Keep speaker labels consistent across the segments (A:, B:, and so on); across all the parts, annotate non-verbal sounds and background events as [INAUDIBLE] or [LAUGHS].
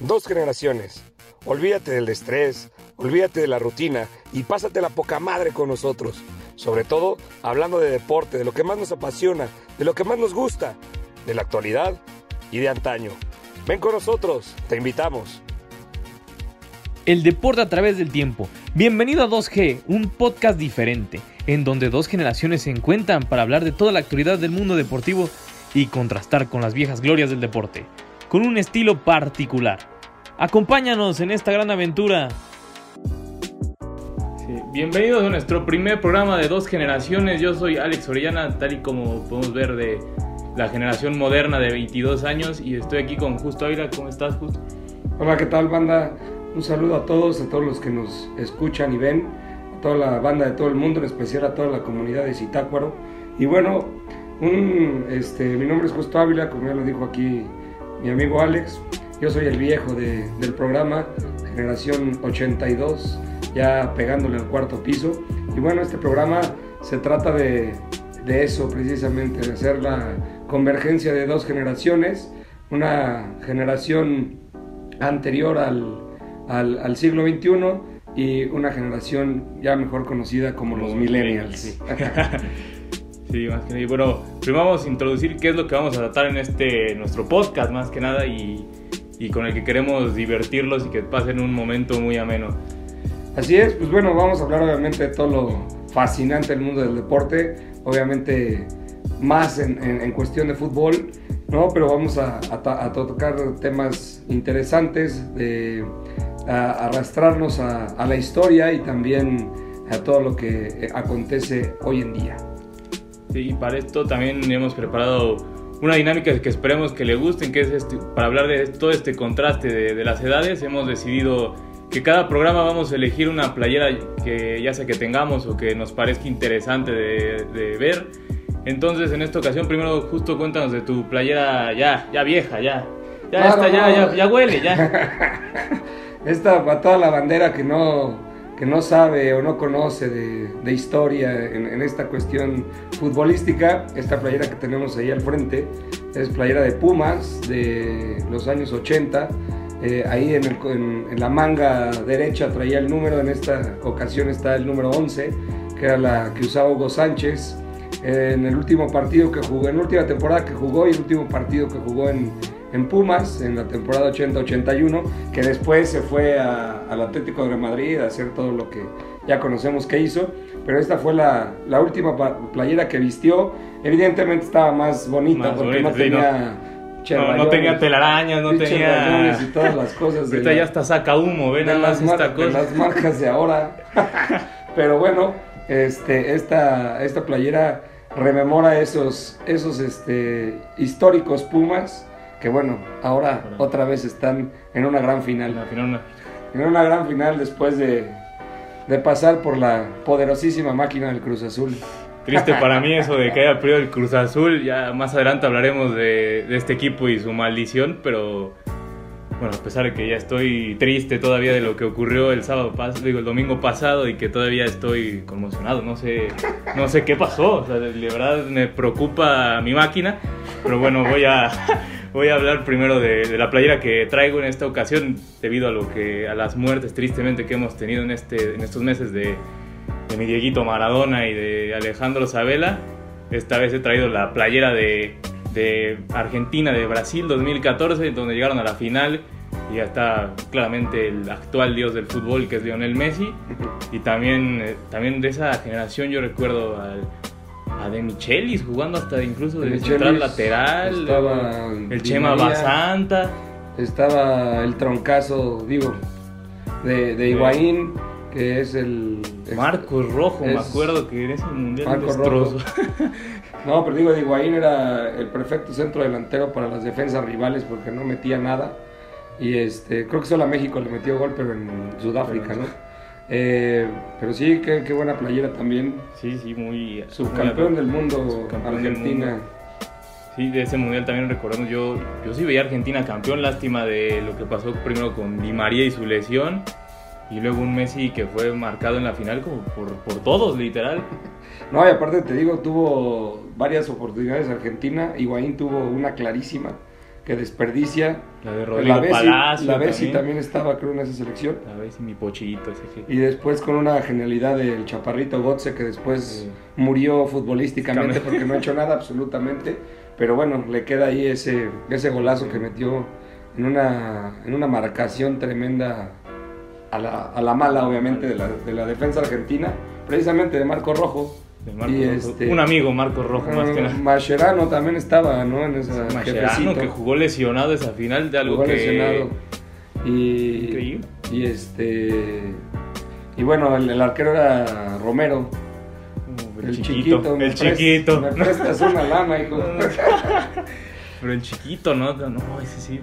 A: Dos generaciones. Olvídate del estrés, olvídate de la rutina y pásate la poca madre con nosotros. Sobre todo hablando de deporte, de lo que más nos apasiona, de lo que más nos gusta, de la actualidad y de antaño. Ven con nosotros, te invitamos.
B: El deporte a través del tiempo. Bienvenido a 2G, un podcast diferente, en donde dos generaciones se encuentran para hablar de toda la actualidad del mundo deportivo y contrastar con las viejas glorias del deporte, con un estilo particular. Acompáñanos en esta gran aventura. bienvenidos a nuestro primer programa de dos generaciones. Yo soy Alex Orellana, tal y como podemos ver de la generación moderna de 22 años y estoy aquí con Justo Ávila. ¿Cómo estás, Justo?
C: Hola, ¿qué tal, banda? Un saludo a todos, a todos los que nos escuchan y ven, a toda la banda de todo el mundo, en especial a toda la comunidad de Zitácuaro. Y bueno, un, este, mi nombre es Justo Ávila, como ya lo dijo aquí mi amigo Alex. Yo soy el viejo del programa, generación 82, ya pegándole al cuarto piso. Y bueno, este programa se trata de, eso precisamente, de hacer la convergencia de dos generaciones, una generación anterior al, siglo XXI y una generación ya mejor conocida como los millennials. [LAUGHS]
B: Sí. más que nada. Bueno, primero vamos a introducir qué es lo que vamos a tratar en este nuestro podcast, más que nada, y con el que queremos divertirlos y que pasen un momento muy ameno.
C: Así es, pues bueno, vamos a hablar obviamente de todo lo fascinante del mundo del deporte, obviamente más en, cuestión de fútbol, ¿no? Pero vamos a, tocar temas interesantes, de, a, arrastrarnos a, la historia y también a todo lo que acontece hoy en día.
B: Sí, para esto también hemos preparado una dinámica que esperemos que le gusten, que es este, para hablar de todo este contraste de, las edades, hemos decidido que cada programa vamos a elegir una playera que ya sea que tengamos o que nos parezca interesante de, ver. Entonces, en esta ocasión, primero justo cuéntanos de tu playera ya, ya vieja, ya. Ya está, ya, ya, ya huele, ya. [LAUGHS]
C: esta para toda la bandera que no no sabe o no conoce de, historia en, esta cuestión futbolística, esta playera que tenemos ahí al frente es playera de Pumas de los años 80. Eh, ahí en, la manga derecha traía el número, en esta ocasión está el número 11, que era la que usaba Hugo Sánchez. en el último partido que jugó, en la última temporada que jugó y el último partido que jugó en, en Pumas en la temporada 80-81, que después se fue al Atlético de Madrid a hacer todo lo que ya conocemos que hizo, pero esta fue la, la última playera que vistió. Evidentemente estaba más bonita porque no tenía...
B: no, tenía telarañas, no tenía.
C: Y todas las cosas.
B: Ahorita ya hasta saca humo, ven nada más esta cosa.
C: las marcas de ahora. [LAUGHS] Pero bueno, este, esta, esta playera rememora esos, esos este, históricos Pumas que bueno, ahora otra vez están en una gran final. En una gran final después de, pasar por la poderosísima máquina del Cruz Azul.
B: Triste [LAUGHS] para mí eso de que haya perdido el Cruz Azul. Ya más adelante hablaremos de, de, este equipo y su maldición, pero bueno, a pesar de que ya estoy triste todavía de lo que ocurrió el sábado digo el domingo pasado y que todavía estoy conmocionado, no sé, no sé qué pasó, o sea, de verdad me preocupa mi máquina, pero bueno, voy a voy a hablar primero de, la playera que traigo en esta ocasión debido a lo que a las muertes tristemente que hemos tenido en este en estos meses de, de mi Dieguito Maradona y de Alejandro Sabela. Esta vez he traído la playera de, de Argentina de Brasil 2014 donde llegaron a la final y ya está claramente el actual dios del fútbol que es Lionel Messi y también eh, también de esa generación yo recuerdo al a De Michelis jugando hasta incluso de, central lateral.
C: Estaba
B: el Chema Basanta.
C: Estaba el troncazo, digo, de, de Higuaín, que es el.
B: Marcos Rojo, me acuerdo que en ese mundial Marcos Rojo. [LAUGHS]
C: no, pero digo, de Higuaín era el perfecto centro delantero para las defensas rivales porque no metía nada. Y este, creo que solo a México le metió gol, pero en Sudáfrica, ¿no? Eh, pero sí, qué, buena playera también.
B: Sí, sí, muy.
C: Subcampeón del mundo, Argentina.
B: Sí, de ese mundial también recordamos. Yo, yo sí veía Argentina campeón. Lástima de lo que pasó primero con Di María y su lesión. y luego un Messi que fue marcado en la final como por, por todos, literal. [LAUGHS]
C: No, y aparte te digo, tuvo varias oportunidades Argentina. Higuaín tuvo una clarísima que desperdicia.
B: La de Rodrigo
C: la Bessi,
B: Palacio
C: la Bessi
B: también.
C: también estaba, creo, en esa selección.
B: A ver si mi pochito ese que...
C: Y después con una genialidad del chaparrito Gotze que después
B: Sí.
C: murió futbolísticamente porque no ha hecho nada absolutamente. Pero bueno, le queda ahí ese, ese golazo que metió en una, en una marcación tremenda a la, a la mala, obviamente, de la, de la defensa argentina, precisamente de Marco Rojo.
B: De Marco
C: y este-
B: Un amigo, Marco Rojo, más que nada.
C: Mascherano también estaba, ¿no? En esa
B: Mascherano que jugó lesionado esa final de algo
C: Jugó
B: que...
C: lesionado. Y,
B: Increíble.
C: y este y bueno, el, el arquero era Romero, el, chiquito.
B: el chiquito.
C: Me prestas una lana, hijo. [LAUGHS]
B: Pero el chiquito, ¿no? No, ese sí.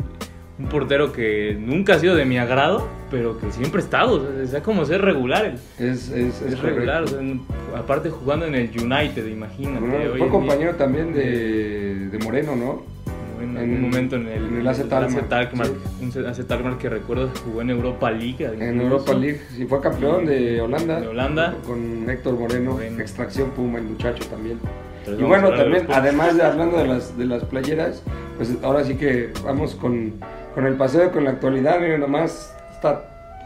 B: Un portero que nunca ha sido de mi agrado, pero que siempre ha estado. O sea, como ser regular.
C: es, es, es
B: regular. o
C: correcto.
B: sea, en- aparte jugando en el United, imagínate.
C: Bueno, fue
B: en
C: compañero también de, de Moreno, ¿no?
B: En
C: en-
B: algún momento en el,
C: en el Alkmaar, sí.
B: un AZ Alkmaar que recuerdo que jugó en Europa League.
C: En
B: incluso.
C: Europa League, sí, fue campeón de Holanda.
B: De Holanda.
C: Con Héctor Moreno,
B: Moreno.
C: extracción Puma, el muchacho también.
B: Entonces
C: Y bueno, también, además de hablando de las, de las playeras, pues ahora sí que vamos con, con el paseo, con la actualidad. Miren nomás, está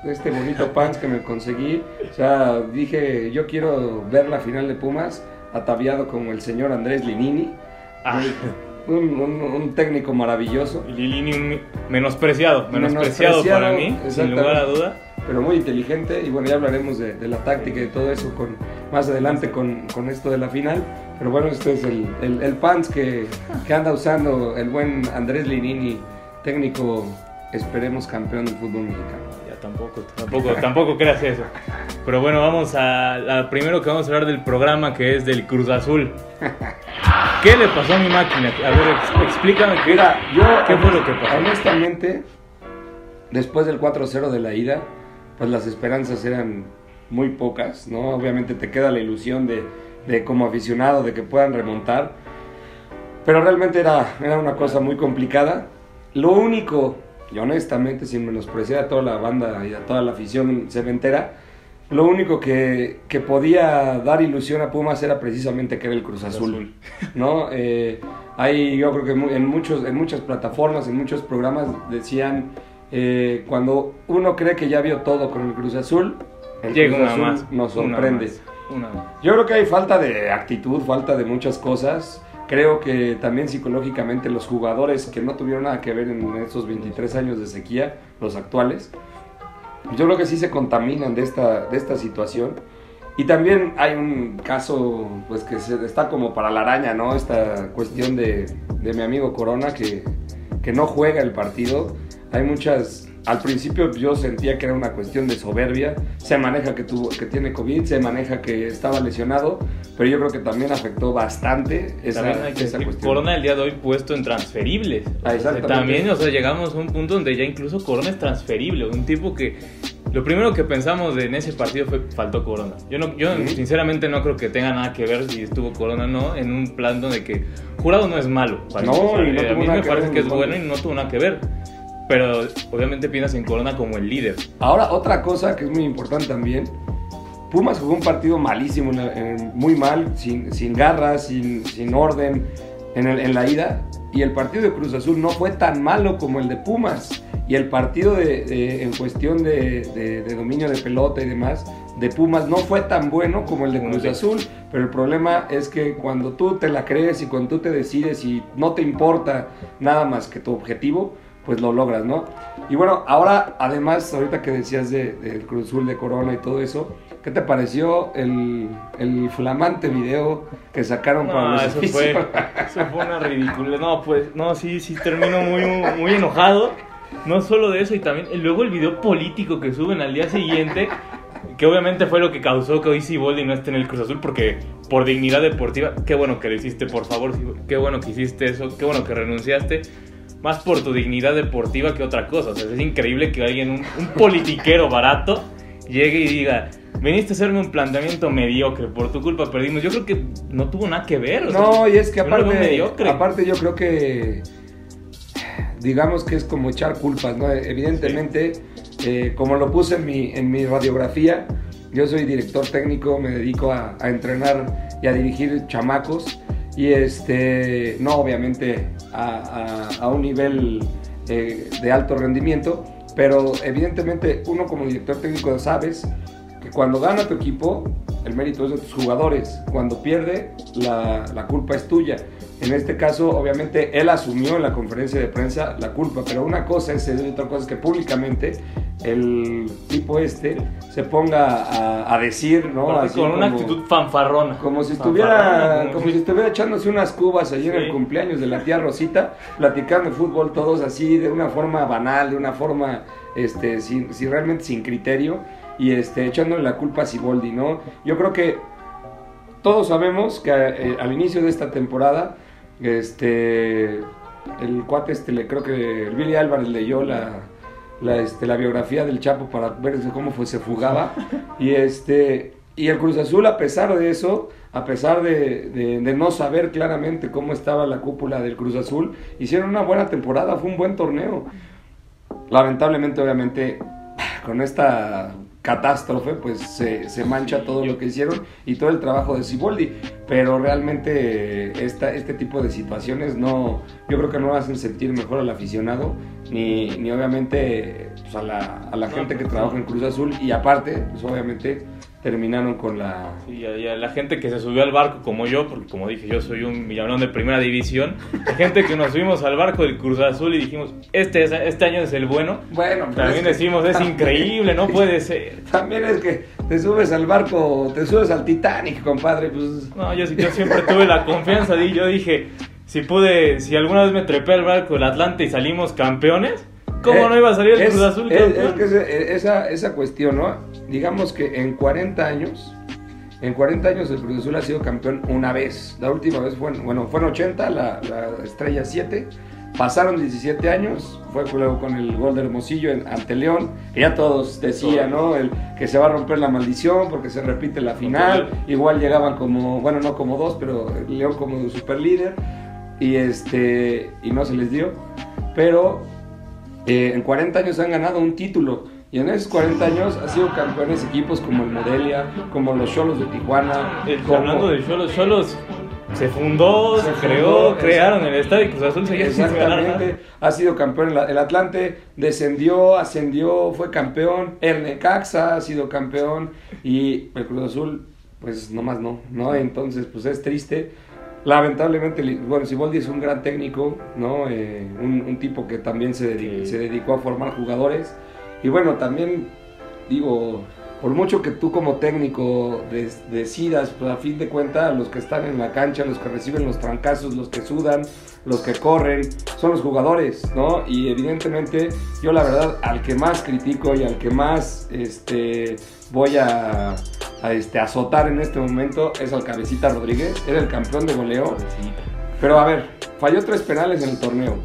C: este bonito [LAUGHS] pants que me conseguí. O sea, dije, yo quiero ver la final de Pumas ataviado como el señor Andrés Linini.
B: Ah,
C: Un, un- un técnico maravilloso,
B: un menospreciado, menospreciado,
C: Menospreciado,
B: para mí, sin lugar a duda.
C: pero muy inteligente. Y bueno, ya hablaremos de, de la táctica y todo eso con, más adelante con, con esto de la final. Pero bueno, este es el, el, el pants que, que anda usando el buen Andrés Linini, técnico, esperemos campeón del fútbol mexicano.
B: Ya tampoco, tampoco, tampoco creas eso. Pero bueno, vamos a, primero que vamos a hablar del programa que es del Cruz Azul. [LAUGHS] ¿Qué le pasó a mi máquina? A ver, ex- explícame qué,
C: Mira, yo
B: qué fue lo que pasó.
C: honestamente, después del 4-0 de la ida, pues las esperanzas eran muy pocas, ¿no? Obviamente te queda la ilusión de, de como aficionado de que puedan remontar, pero realmente era, era una cosa muy complicada. Lo único, y honestamente, sin menospreciar a toda la banda y a toda la afición cementera, lo único que, que podía dar ilusión a Pumas era precisamente que era el Cruz Azul. ¿no? Eh, hay, yo creo que en, muchos, en muchas plataformas, en muchos programas decían, eh, cuando uno cree que ya vio todo con el Cruz Azul, el
B: Llega
C: Cruz
B: una
C: Azul
B: más.
C: nos
B: una
C: sorprende.
B: más, Una más.
C: Yo creo que hay falta de actitud, falta de muchas cosas. Creo que también psicológicamente los jugadores que no tuvieron nada que ver en estos 23 años de sequía, los actuales, yo creo que sí se contaminan de esta, de esta situación. Y también hay un caso pues que se, está como para la araña, ¿no? Esta cuestión de, de mi amigo Corona que, que no juega el partido. Hay muchas... Al principio yo sentía que era una cuestión de soberbia. Se maneja que, tuvo, que tiene COVID, se maneja que estaba lesionado, pero yo creo que también afectó bastante esa,
B: También hay que
C: esa cuestión.
B: Corona el día de hoy puesto en transferibles.
C: Ah,
B: O sea,
C: exactamente.
B: también, o sea, llegamos a un punto donde ya incluso Corona es transferible. Un tipo que. Lo primero que pensamos en ese partido fue faltó Corona. Yo, no, yo
C: Ujú.
B: sinceramente no creo que tenga nada que ver si estuvo Corona o no en un plan donde que Jurado no es malo. para
C: No,
B: empezar.
C: y no
B: a
C: tuvo
B: mí me parece que es bueno y no tuvo nada que ver. Pero obviamente piensas en Corona como el líder.
C: Ahora, otra cosa que es muy importante también. Pumas jugó un partido malísimo, muy mal, sin, sin garras, sin, sin orden en, el- en la ida. Y el partido de Cruz Azul no fue tan malo como el de Pumas. Y el partido de, de- en cuestión de, de- dominio de pelota y demás de Pumas no fue tan bueno como el de Cruz Azul. Pero el problema es que cuando tú te la crees y cuando tú te decides y no te importa nada más que tu objetivo, pues lo logras, ¿no? Y bueno, ahora además, ahorita que decías de- del Cruz Azul de Corona y todo eso, ¿qué te pareció el, el flamante video que sacaron para
B: No,
C: los
B: eso fue, [LAUGHS] eso fue una ridícula. No, pues, no, sí, sí, termino muy, muy enojado. No solo de eso, y también y luego el video político que suben al día siguiente, que obviamente fue lo que causó que hoy Siboldi no esté en el Cruz Azul, porque por dignidad deportiva, qué bueno que lo hiciste, por favor, qué bueno que hiciste eso, qué bueno que renunciaste. Más por tu dignidad deportiva que otra cosa. O sea, es increíble que alguien, un, un politiquero barato, llegue y diga, veniste a hacerme un planteamiento mediocre, por tu culpa perdimos. Yo creo que no tuvo nada que ver. o sea,
C: No, y es que aparte, aparte yo creo que, digamos que es como echar culpas, ¿no? Evidentemente eh, como lo puse en mi, en mi radiografía, yo soy director técnico, me dedico a, a entrenar y a dirigir chamacos y este, no obviamente a, a, un nivel eh, de alto rendimiento, pero evidentemente uno como director técnico sabes que cuando gana tu equipo, el mérito es de tus jugadores, cuando pierde, la, la culpa es tuya. En este caso, obviamente, él asumió en la conferencia de prensa la culpa, pero una cosa es y otra cosa es que públicamente el tipo este se ponga a, a decir, ¿no?
B: Así con una actitud fanfarrona.
C: Como si estuviera, como si estuviera echándose unas cubas allí en el cumpleaños de la tía Rosita, platicando de fútbol todos así, de una forma banal, de una forma, este, sin, sin realmente sin criterio, y este, echándole la culpa a Siboldi, ¿no? Yo creo que todos sabemos que eh, al inicio de esta temporada, este, el cuate, este, le, creo que el Billy Álvarez leyó la, la, este, la biografía del Chapo para ver cómo fue, se fugaba. [LAUGHS] Y, este, y el Cruz Azul, a pesar de eso, a pesar de, de, de, no saber claramente cómo estaba la cúpula del Cruz Azul, hicieron una buena temporada, fue un buen torneo. Lamentablemente, obviamente, con esta catástrofe, pues se, se, mancha todo lo que hicieron y todo el trabajo de Siboldi. Pero realmente esta, este tipo de situaciones no, yo creo que no hacen sentir mejor al aficionado, ni, ni obviamente pues a la, a la gente que trabaja en Cruz Azul y aparte, pues obviamente terminaron con la...
B: Sí, y, a, y a, la gente que se subió al barco como yo, porque como dije, yo soy un Villalón de primera división, la gente que nos subimos al barco del Cruz Azul y dijimos, este, es, este año es el bueno.
C: Bueno,
B: pues también es decimos, es increíble, no puede [LAUGHS] ser.
C: También es que te subes al barco, te subes al Titanic, compadre, pues...
B: No, yo, yo siempre tuve la confianza, y yo dije, si pude, si alguna vez me trepé al barco del Atlante y salimos campeones... ¿Cómo eh, no iba a salir el
C: es,
B: Cruz Azul?
C: Es, es que esa, esa cuestión, ¿no? Digamos que en 40 años, en 40 años el Cruz Azul ha sido campeón una vez. La última vez fue, bueno, fue en 80, la, la estrella 7. Pasaron 17 años, fue luego con el gol de Hermosillo en, ante León, que ya todos decían, ¿no? El, que se va a romper la maldición porque se repite la final. Igual llegaban como, bueno, no como dos, pero León como super líder. Y, este, y no se les dio. Pero eh, en 40 años han ganado un título. Y en esos 40 años han sido campeones equipos como el Modelia, como los Cholos de Tijuana. Como...
B: Hablando de Cholos, Cholos se fundó, se, creó, fundó, crearon el estadio y Cruz Azul seguía sin
C: Exactamente, ha sido campeón el, el Atlante, descendió, ascendió, fue campeón, el Necaxa ha sido campeón y el Cruz Azul, pues nomás no, ¿no? Entonces, pues es triste lamentablemente, bueno, Siboldi es un gran técnico, ¿no? Eh, un, un, tipo que también se sí. se dedicó, a formar jugadores. Y bueno, también digo, por mucho que tú como técnico des, decidas, pues a fin de cuentas, los que están en la cancha, los que reciben los trancazos, los que sudan, los que corren, son los jugadores, ¿no? Y evidentemente yo la verdad al que más critico y al que más este, voy a, a este, azotar en este momento es al Cabecita Rodríguez, era el campeón de goleo. Pero a ver, falló tres penales en el torneo.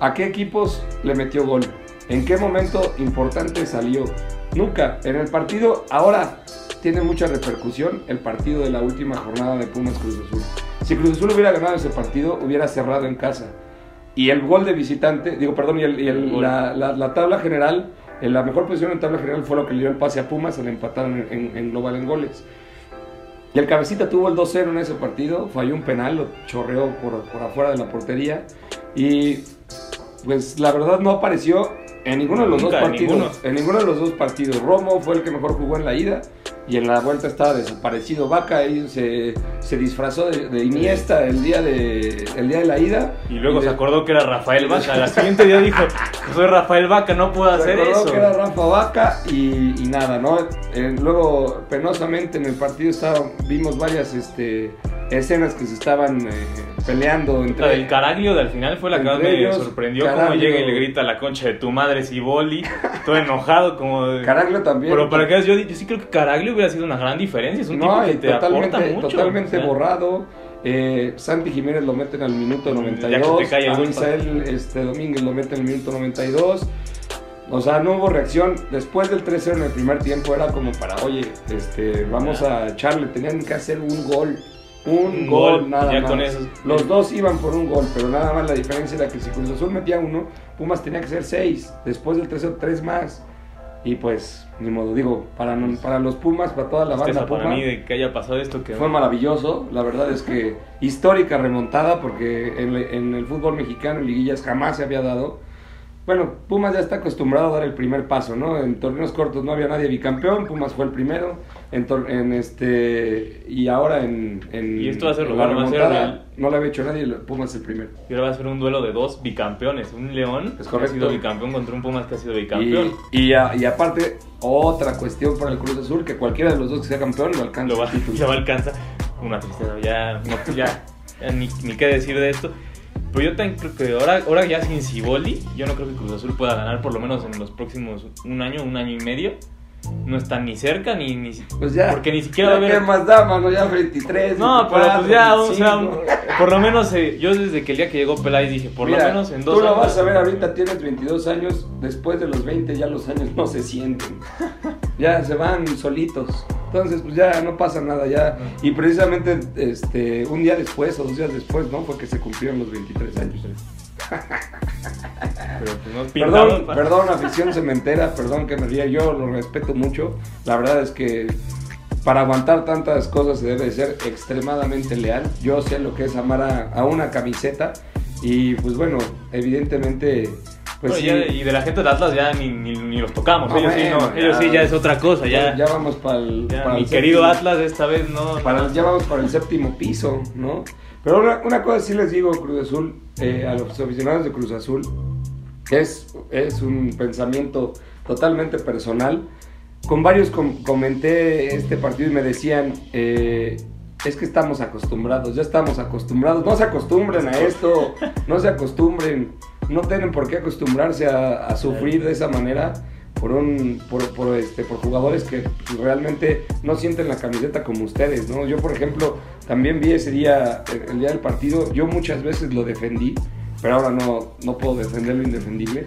C: ¿A qué equipos le metió gol? ¿En qué momento importante salió? Nunca. En el partido, ahora tiene mucha repercusión el partido de la última jornada de Pumas Cruz Azul. Si Cruz Azul hubiera ganado ese partido, hubiera cerrado en casa. Y el gol de visitante, digo, perdón, y, el, y el, la, la, la, tabla general, en la mejor posición en tabla general fue lo que le dio el pase a Pumas, se le empataron en, en, en global en goles. Y el cabecita tuvo el 2-0 en ese partido, falló un penal, lo chorreó por, por afuera de la portería. Y pues la verdad no apareció en ninguno de los Nunca, dos partidos. Ninguno. En ninguno de los dos partidos. Romo fue el que mejor jugó en la ida y en la vuelta estaba desaparecido. Vaca ahí se, se disfrazó de, de, Iniesta el día de, el día de la ida.
B: Y luego y se acordó que era Rafael Vaca. Al siguiente día dijo, soy Rafael Vaca, no puedo
C: se
B: hacer
C: acordó
B: eso.
C: que era Rafa Vaca y, y nada, ¿no? Eh, luego, penosamente en el partido estaba, vimos varias este, escenas que se estaban eh, peleando entre
B: la del Caraglio del final fue la que más me sorprendió Caraglio, cómo llega y le grita a la concha de tu madre Ciboli todo enojado como de...
C: Caraglio también.
B: Pero para que yo, yo sí creo que Caraglio hubiera sido una gran diferencia es un
C: no,
B: tipo que te
C: totalmente,
B: aporta mucho
C: totalmente o sea, borrado. Eh, Santi Jiménez lo meten al minuto 92 a Misael este, Domínguez lo mete en el minuto 92 o sea, no hubo reacción. Después del 3-0 en el primer tiempo era como para, oye, este, vamos a echarle. Tenían que hacer un gol un, gol, gol, nada más. Eso, Los dos iban por un gol, pero nada más la diferencia era que si Cruz Azul metía uno, Pumas tenía que ser seis. Después del tercero, tres más. Y pues, ni modo, digo, para, no- para los Pumas, para toda la
B: Tristeza
C: banda
B: para
C: Puma,
B: mí de que haya pasado esto que
C: fue maravilloso. La verdad es que histórica remontada, porque en, en el fútbol mexicano, en liguillas, jamás se había dado. Bueno, Pumas ya está acostumbrado a dar el primer paso, ¿no? En torneos cortos no había nadie bicampeón, Pumas fue el primero. En, en este y ahora en, en
B: Y esto va a ser lo bueno, va a ser
C: no lo había hecho nadie, Pumas el primero.
B: Y ahora va a ser un duelo de dos bicampeones. Un León
C: Es
B: que ha sido bicampeón contra un Pumas que ha sido
C: Y,
B: bicampeón.
C: y, a- y aparte, otra cuestión para el Cruz Azul, que cualquiera de los dos que sea campeón lo alcanza.
B: Lo va,
C: el [LAUGHS] título.
B: ya va a alcanzar. Una tristeza, ya, no, ya, ya ni, ni qué decir de esto. Pero yo también creo que ahora, ahora ya sin Ciboli, yo no creo que Cruz Azul pueda ganar por lo menos en los próximos un año, un año y medio. No están ni cerca ni... ni
C: Pues ya.
B: Porque ni siquiera va a haber...
C: ¿Qué más da, mano? Ya 23.
B: No, pero
C: 24,
B: pues ya, o sea,
C: 25.
B: por lo menos eh, yo desde que el día que llegó Peláez dije, por
C: Mira,
B: lo menos en dos
C: Tú lo
B: años-
C: vas a ver ahorita, tienes 22 años, después de los 20 ya los años no se sienten. [LAUGHS] ya se van solitos. Entonces, pues ya no pasa nada ya. Y precisamente este, un día después o dos días después, ¿no? Fue que se cumplieron los 23 años.
B: Pero pues
C: Perdón,
B: para-
C: perdón, afición cementera, perdón que me ría, yo lo respeto mucho. La verdad es que para aguantar tantas cosas se debe ser extremadamente leal. Yo sé lo que es amar a, a una camiseta y pues bueno, evidentemente... Pues
B: Bueno,
C: sí,
B: ya y de la gente de Atlas ya ni, ni, ni los tocamos.
C: No,
B: ellos sí,
C: bueno,
B: no. Ellos sí ya es otra cosa. Ya,
C: ya vamos para el...
B: ya mi querido Atlas esta vez no.
C: para ya vamos para el séptimo piso, ¿no? Pero una, una cosa sí les digo, Cruz Azul, eh, a los aficionados de Cruz Azul, es, es un pensamiento totalmente personal. Con varios com- comenté este partido y me decían, eh, es que estamos acostumbrados, ya estamos acostumbrados, no se acostumbren a esto, no se acostumbren, no tienen por qué acostumbrarse a, a sufrir de esa manera por un por, por, este por jugadores que realmente no sienten la camiseta como ustedes no yo por ejemplo también vi ese día el, el día del partido yo muchas veces lo defendí pero ahora no no puedo defender lo indefendible.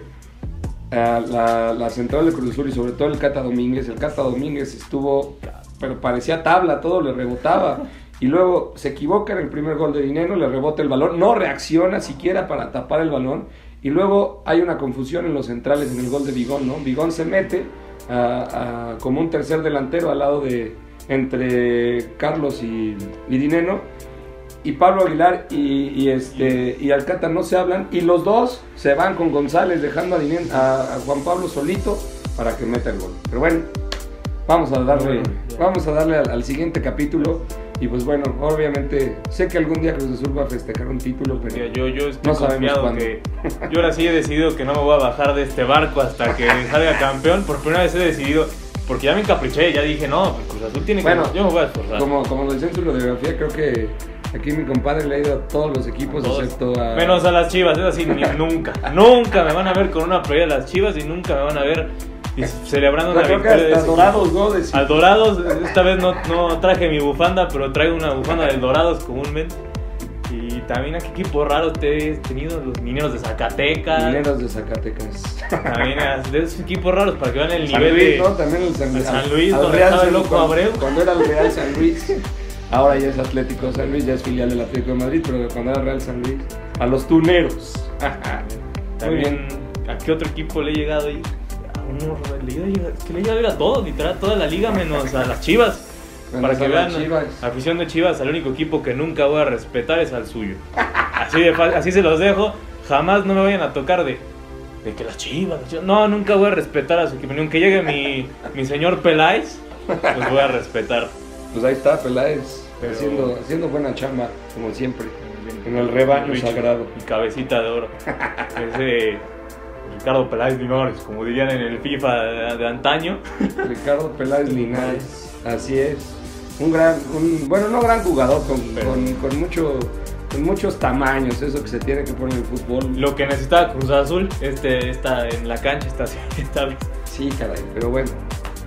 C: Ah, la, la central de Cruz Azul y sobre todo el Cata Domínguez el Cata Domínguez estuvo pero parecía tabla todo le rebotaba. Y luego se equivoca en el primer gol de Dinero le rebota el balón no reacciona siquiera para tapar el balón y luego hay una confusión en los centrales en el gol de Vigón, ¿no? Vigón se mete a- a- como un tercer delantero al lado de entre Carlos y, y Dineno. Y Pablo Aguilar y, y este, y Alcata no se hablan. Y los dos se van con González dejando a, Dinen- a- a Juan Pablo solito para que meta el gol. Pero bueno, vamos a darle, vamos a darle al, al siguiente capítulo. Y pues bueno, obviamente sé que algún día Cruz Azul va a festejar un título, pero...
B: Mira, yo, yo estoy
C: No
B: confiado que. Yo ahora sí he decidido que no me voy a bajar de este barco hasta que salga campeón. Por primera vez he decidido. Porque ya me encapriché, ya dije, no, pues Cruz Azul tiene que.
C: Bueno,
B: yo me voy a esforzar.
C: Como, como lo dice en su biografía, creo que aquí mi compadre le ha ido a todos los equipos,
B: Todos.
C: excepto a...
B: Menos a las chivas, es así, [LAUGHS] nunca. Nunca me van a ver con una playera de las chivas y nunca me van a ver dis- celebrando
C: que
B: victoria de
C: Dorados, ¿no? De-
B: Al Dorados, esta vez no, no traje mi bufanda, pero traigo una bufanda del Dorados comúnmente. Y también a qué equipo raro te he tenido, los mineros de Zacatecas.
C: Mineros de Zacatecas.
B: También a- de esos equipos raros para que vean el
C: San
B: nivel
C: Luis,
B: de.
C: ¿no? También el San,
B: Luis,
C: al
B: donde
C: Real
B: estaba el loco
C: cuando-
B: Abreu.
C: Cuando era el Real San Luis. Ahora ya es Atlético San Luis, ya es filial del Atlético de Madrid, pero cuando era Real San Luis, a los tuneros. [LAUGHS] Muy
B: También,
C: bien.
B: ¿a qué otro equipo le he llegado ahí? A le que le he llegado a todos, literal, a toda la liga, menos a las chivas.
C: Menos
B: Para que
C: a
B: vean,
C: Chivas.
B: afición de Chivas, al único equipo que nunca voy a respetar es al suyo. Así de así se los dejo. Jamás no me vayan a tocar de, de que las Chivas, las Chivas. No, nunca voy a respetar a su equipo. Ni aunque llegue mi, mi señor Peláez, los voy a respetar.
C: Pues ahí está Peláez,
B: Pero-
C: haciendo, haciendo buena chamba, como siempre. En el rebaño sagrado.
B: Mi cabecita de oro. [LAUGHS] Ese Ricardo Peláez Linares, como dirían en el FIFA de, de antaño. [LAUGHS]
C: Ricardo Peláez Linares, así es. Un gran, un, bueno, no gran jugador, con,
B: Pero-
C: con, con mucho, con muchos tamaños, eso que se tiene que poner en el fútbol.
B: Lo que necesitaba Cruz Azul, este está en la cancha, está, [LAUGHS] está.
C: Sí, caray, pero bueno,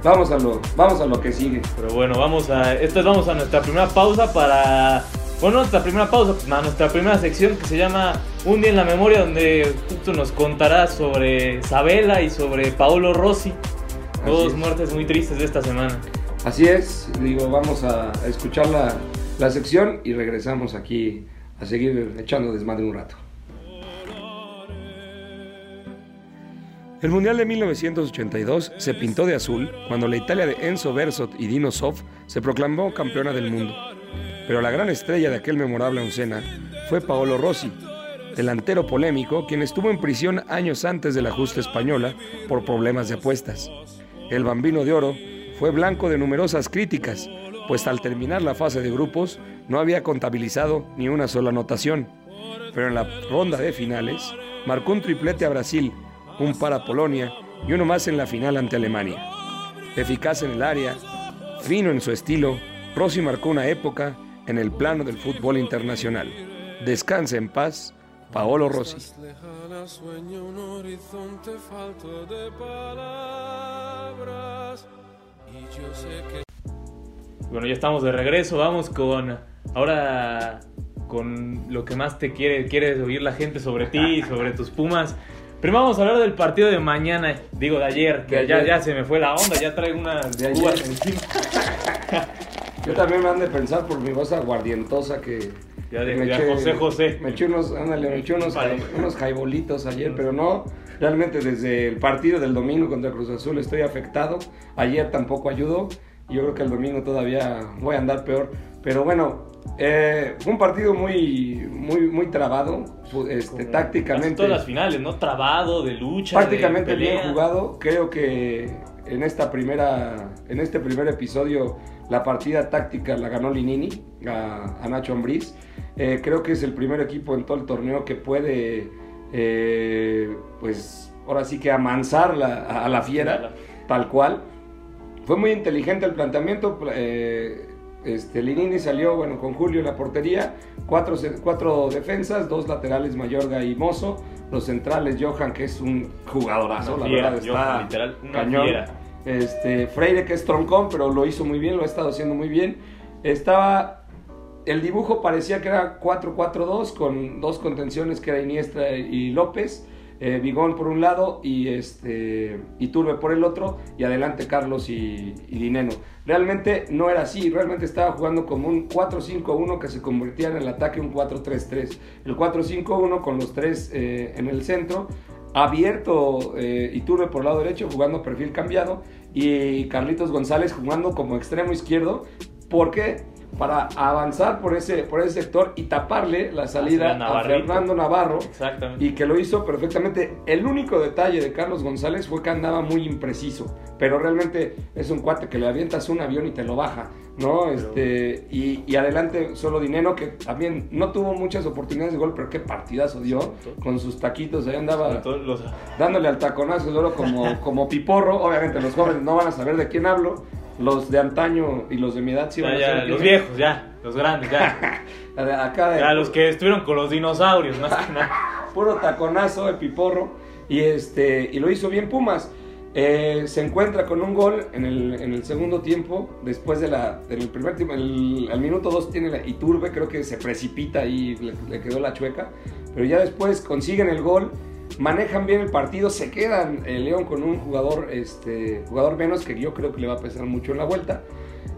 C: vamos a lo, vamos a lo que sigue.
B: Pero bueno, vamos a. Esto es, vamos a nuestra primera pausa para. Bueno, nuestra primera pausa, a nuestra primera sección que se llama Un día en la memoria, donde justo nos contará sobre Sabela y sobre Paolo Rossi. Dos
C: es.
B: muertes muy tristes de esta semana.
C: Así es, digo, vamos a, escuchar la, la sección y regresamos aquí a seguir echando desmadre un rato. El Mundial de 1982 se pintó de azul cuando la Italia de Enzo Bersot y Dino Sof se proclamó campeona del mundo. Pero la gran estrella de aquel memorable oncena fue Paolo Rossi, delantero polémico quien estuvo en prisión años antes de la justa española por problemas de apuestas. El bambino de oro fue blanco de numerosas críticas, pues al terminar la fase de grupos no había contabilizado ni una sola anotación. Pero en la ronda de finales marcó un triplete a Brasil, un para Polonia y uno más en la final ante Alemania. Eficaz en el área, fino en su estilo, Rossi marcó una época en el plano del fútbol internacional. Descanse en paz, Paolo Rossi.
B: Bueno, ya estamos de regreso, vamos con ahora con lo que más te quiere, quiere oír la gente sobre ti, sobre tus Pumas. Primero vamos a hablar del partido de mañana, digo de ayer, que ya, ya se me fue la onda, ya traigo unas
C: De
B: uvas
C: ayer.
B: encima. [LAUGHS]
C: Yo también me han de pensar por mi voz aguardientosa que...
B: Ya de-
C: me
B: ya José José.
C: Me eché unos, ándale, me eché unos,
B: Vale.
C: unos jaibolitos ayer, pero no, realmente desde el partido del domingo contra Cruz Azul estoy afectado. Ayer tampoco ayudó. Yo creo que el domingo todavía voy a andar peor. Pero bueno, eh, fue un partido muy, muy, muy trabado, este, tácticamente.
B: todas las finales, ¿no? Trabado, de lucha,
C: prácticamente
B: de
C: bien jugado. Creo que en esta primera, en este primer episodio, la partida táctica la ganó Linini a, a Nacho Ambriz. Eh, creo que es el primer equipo en todo el torneo que puede, eh, pues, ahora sí que amansar la- a, la fiera, tal cual. Fue muy inteligente el planteamiento. eh, este, Linini salió bueno, con Julio en la portería, cuatro, defensas, dos laterales Mayorga y Mozo, los centrales Johan, que es un jugadorazo,
B: Una
C: la
B: fiera,
C: verdad
B: Johan,
C: está
B: literal, una
C: cañón.
B: fiera.
C: Este, Freire, que es troncón, pero lo hizo muy bien, lo ha estado haciendo muy bien. Estaba. El dibujo parecía que era 4-4-2 con dos contenciones que era Iniestra y López. eh, Vigón por un lado y este y Turbe por el otro y adelante Carlos y, y Dineno. Realmente no era así, realmente estaba jugando como un 4-5-1 que se convertía en el ataque un 4-3-3. El 4-5-1 con los tres eh, en el centro, abierto eh, Iturbe por el lado derecho jugando perfil cambiado y Carlitos González jugando como extremo izquierdo. ¿Por qué? Para avanzar por ese, por ese sector y taparle la salida a. Fernando Navarro
B: Exactamente.
C: y que lo hizo perfectamente. El único detalle de Carlos González fue que andaba muy impreciso, pero realmente es un cuate que le avientas un avión y te lo baja, ¿no? Este, y, y adelante solo Dinero, que también no tuvo muchas oportunidades de gol, pero qué partidazo dio con sus taquitos, ahí andaba
B: los-
C: dándole al taconazo oro como, [LAUGHS] como piporro. Obviamente los jóvenes no van a saber de quién hablo. Los de antaño y los de mi edad sí van
B: ya,
C: a
B: ya, los viejos, ya, los grandes, ya. [LAUGHS]
C: Acá de-
B: Ya, los que estuvieron con los dinosaurios, más que nada. [LAUGHS]
C: puro taconazo de piporro y este y lo hizo bien Pumas Eh, se encuentra con un gol en el, segundo tiempo después de la en el primer tiempo al minuto 2 tiene la Iturbe creo que se precipita y le, quedó la chueca pero ya después consiguen el gol manejan bien el partido se quedan el León con un jugador este jugador menos que yo creo que le va a pesar mucho en la vuelta